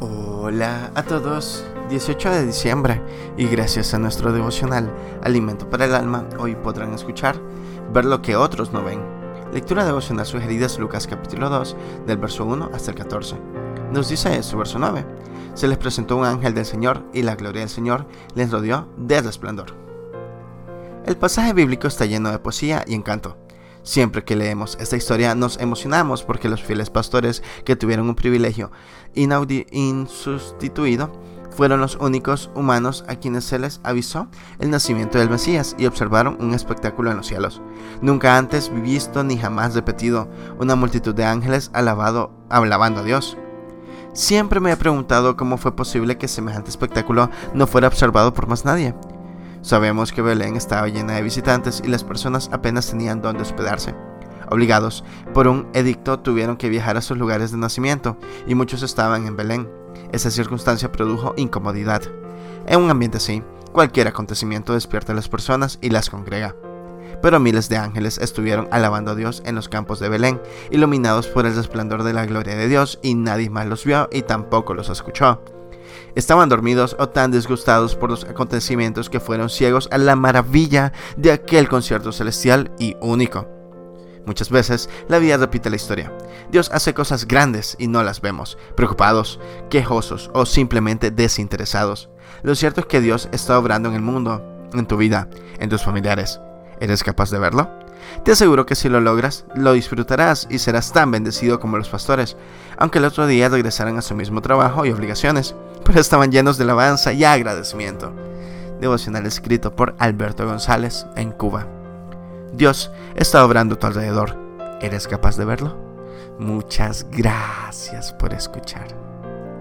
Hola a todos, 18 de diciembre y gracias a nuestro devocional Alimento para el Alma, hoy podrán escuchar Ver lo que otros no ven. Lectura devocional sugerida es Lucas capítulo 2, del verso 1 hasta el 14. Nos dice esto, verso 9. Se les presentó un ángel del Señor y la gloria del Señor les rodeó de resplandor. El pasaje bíblico está lleno de poesía y encanto. Siempre que leemos esta historia nos emocionamos porque los fieles pastores que tuvieron un privilegio insustituido fueron los únicos humanos a quienes se les avisó el nacimiento del Mesías y observaron un espectáculo en los cielos. Nunca antes visto ni jamás repetido una multitud de ángeles alabado, alabando a Dios. Siempre me he preguntado cómo fue posible que semejante espectáculo no fuera observado por más nadie. Sabemos que Belén estaba llena de visitantes y las personas apenas tenían dónde hospedarse. Obligados por un edicto tuvieron que viajar a sus lugares de nacimiento y muchos estaban en Belén. Esa circunstancia produjo incomodidad. En un ambiente así, cualquier acontecimiento despierta a las personas y las congrega. Pero miles de ángeles estuvieron alabando a Dios en los campos de Belén, iluminados por el resplandor de la gloria de Dios, y nadie más los vio y tampoco los escuchó. Estaban dormidos o tan disgustados por los acontecimientos que fueron ciegos a la maravilla de aquel concierto celestial y único. Muchas veces la vida repite la historia. Dios hace cosas grandes y no las vemos, preocupados, quejosos o simplemente desinteresados. Lo cierto es que Dios está obrando en el mundo, en tu vida, en tus familiares. ¿Eres capaz de verlo? Te aseguro que si lo logras, lo disfrutarás y serás tan bendecido como los pastores, aunque el otro día regresaran a su mismo trabajo y obligaciones, pero estaban llenos de alabanza y agradecimiento. Devocional escrito por Alberto González en Cuba. Dios está obrando a tu alrededor. ¿Eres capaz de verlo? Muchas gracias por escuchar.